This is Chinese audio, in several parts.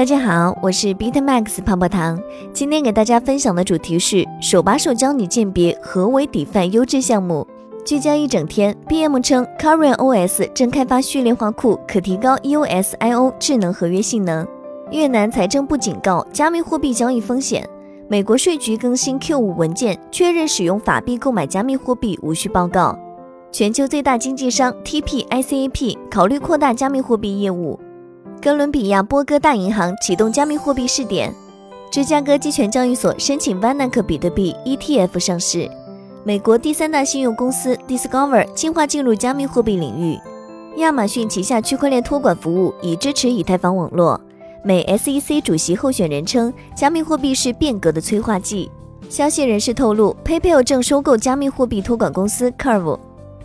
大家好，我是 BitMax 泡泡糖。今天给大家分享的主题是手把手教你鉴别何为 DeFi 优质项目。聚焦一整天，BM 称 c a r r n OS 正开发序列化库，可提高 EOSIO 智能合约性能。越南财政部警告加密货币交易风险。美国税局更新 Q5 文件，确认使用法币购买加密货币无需报告。全球最大经纪商 TP-ICAP 考虑扩大加密货币业务。哥伦比亚波哥大银行启动加密货币试点，芝加哥期权交易所申请 VanEck 比特币 ETF 上市，美国第三大信用公司 Discover 计划进入加密货币领域，亚马逊旗下区块链托管服务已支持以太坊网络。美 SEC 主席候选人称，加密货币是变革的催化剂。消息人士透露，PayPal 正收购加密货币托管公司 Curve。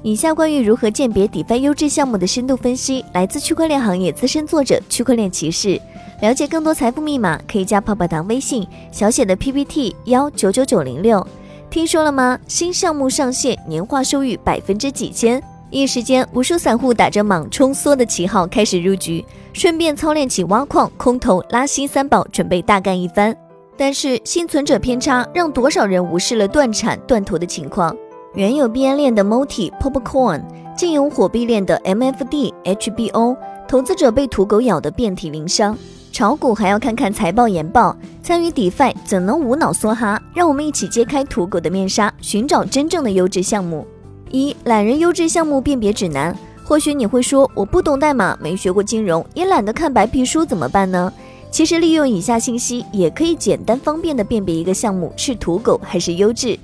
以下关于如何鉴别 DeFi 优质项目的深度分析，来自区块链行业资深作者区块链骑士。了解更多财富密码，可以加泡泡糖微信小写的 PPT 幺九九九零六。听说了吗？新项目上线，年化收益百分之几千。一时间，无数散户打着莽冲缩的旗号开始入局，顺便操练起挖矿、空投、拉新三宝，准备大干一番。但是幸存者偏差让多少人无视了断产断头的情况。原有币安链的 Multi Popcorn，竟有火币链的 MFD HBO，投资者被土狗咬得遍体鳞伤。炒股还要看看财报研报，参与 DeFi 怎能无脑梭哈？让我们一起揭开土狗的面纱，寻找真正的优质项目。一懒人优质项目辨别指南。或许你会说，我不懂代码，没学过金融，也懒得看白皮书，怎么办呢？其实利用以下信息，也可以简单方便的辨别一个项目是土狗还是优质。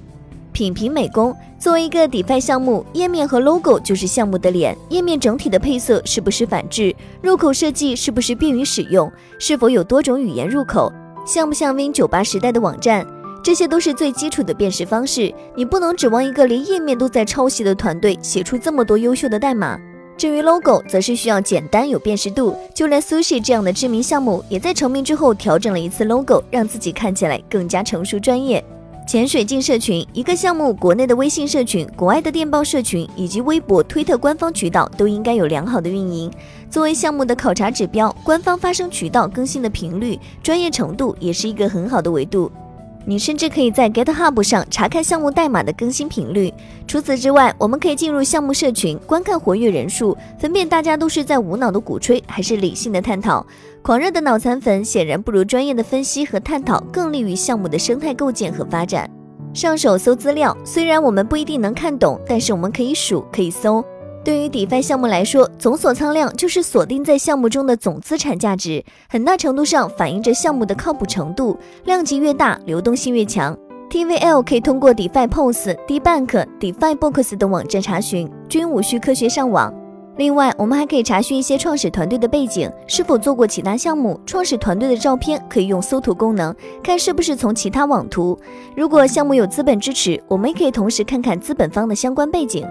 品评美工作为一个 DeFi 项目，页面和 logo 就是项目的脸。页面整体的配色是不是反制？入口设计是不是便于使用？是否有多种语言入口？像不像 Win 九八时代的网站？这些都是最基础的辨识方式。你不能指望一个连页面都在抄袭的团队写出这么多优秀的代码。至于 logo，则是需要简单有辨识度。就连 Sushi 这样的知名项目，也在成名之后调整了一次 logo，让自己看起来更加成熟专业。潜水镜社群，一个项目国内的微信社群、国外的电报社群以及微博、推特官方渠道都应该有良好的运营。作为项目的考察指标，官方发声渠道更新的频率、专业程度也是一个很好的维度。你甚至可以在 GitHub 上查看项目代码的更新频率。除此之外，我们可以进入项目社群，观看活跃人数，分辨大家都是在无脑的鼓吹，还是理性的探讨。狂热的脑残粉显然不如专业的分析和探讨更利于项目的生态构建和发展。上手搜资料，虽然我们不一定能看懂，但是我们可以数，可以搜。对于 DeFi 项目来说，总锁仓量就是锁定在项目中的总资产价值，很大程度上反映着项目的靠谱程度。量级越大，流动性越强。TVL 可以通过 DeFi Pulse、DeBank、DeFi Box 等网站查询，均无需科学上网。另外，我们还可以查询一些创始团队的背景，是否做过其他项目。创始团队的照片可以用搜图功能看是不是从其他网图。如果项目有资本支持，我们也可以同时看看资本方的相关背景。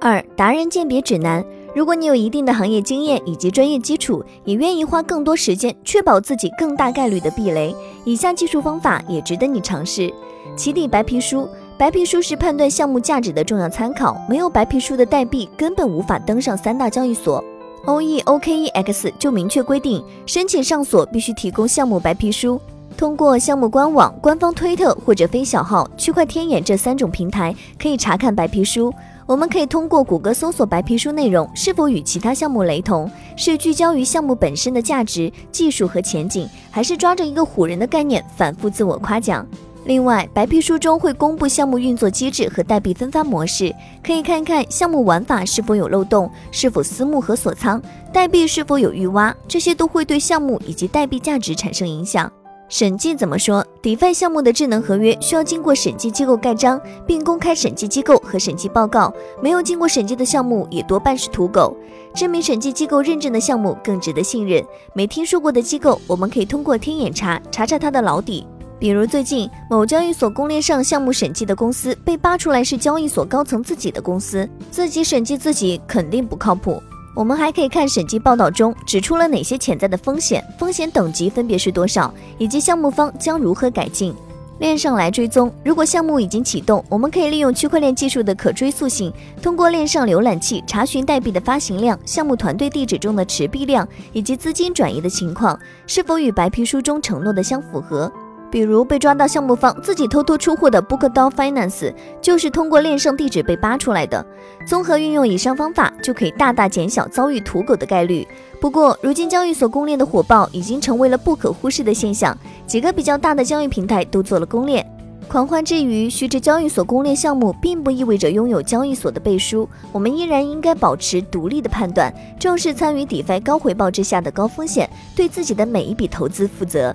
二达人鉴别指南：如果你有一定的行业经验以及专业基础，也愿意花更多时间确保自己更大概率的避雷，以下技术方法也值得你尝试。起底白皮书，白皮书是判断项目价值的重要参考，没有白皮书的代币根本无法登上三大交易所。OEOKEX 就明确规定，申请上锁必须提供项目白皮书。通过项目官网、官方推特或者非小号、区块天眼这三种平台，可以查看白皮书。我们可以通过谷歌搜索白皮书内容是否与其他项目雷同，是聚焦于项目本身的价值、技术和前景，还是抓着一个唬人的概念反复自我夸奖。另外，白皮书中会公布项目运作机制和代币分发模式，可以看看项目玩法是否有漏洞，是否私募和锁仓，代币是否有预挖，这些都会对项目以及代币价值产生影响。审计怎么说？DeFi 项目的智能合约需要经过审计机构盖章，并公开审计机构和审计报告。没有经过审计的项目也多半是土狗。知名审计机构认证的项目更值得信任。没听说过的机构，我们可以通过天眼查查查它的老底。比如最近某交易所公链上项目审计的公司被扒出来是交易所高层自己的公司，自己审计自己肯定不靠谱。我们还可以看审计报道中指出了哪些潜在的风险，风险等级分别是多少，以及项目方将如何改进。链上来追踪。如果项目已经启动，我们可以利用区块链技术的可追溯性，通过链上浏览器查询代币的发行量、项目团队地址中的持币量以及资金转移的情况是否与白皮书中承诺的相符合。比如被抓到项目方自己偷偷出货的 Bookdo Finance，就是通过链上地址被扒出来的。综合运用以上方法，就可以大大减小遭遇土狗的概率。不过，如今交易所公链的火爆已经成为了不可忽视的现象，几个比较大的交易平台都做了公链。狂欢之余，须知交易所公链项目并不意味着拥有交易所的背书，我们依然应该保持独立的判断，重视参与 DeFi 高回报之下的高风险，对自己的每一笔投资负责。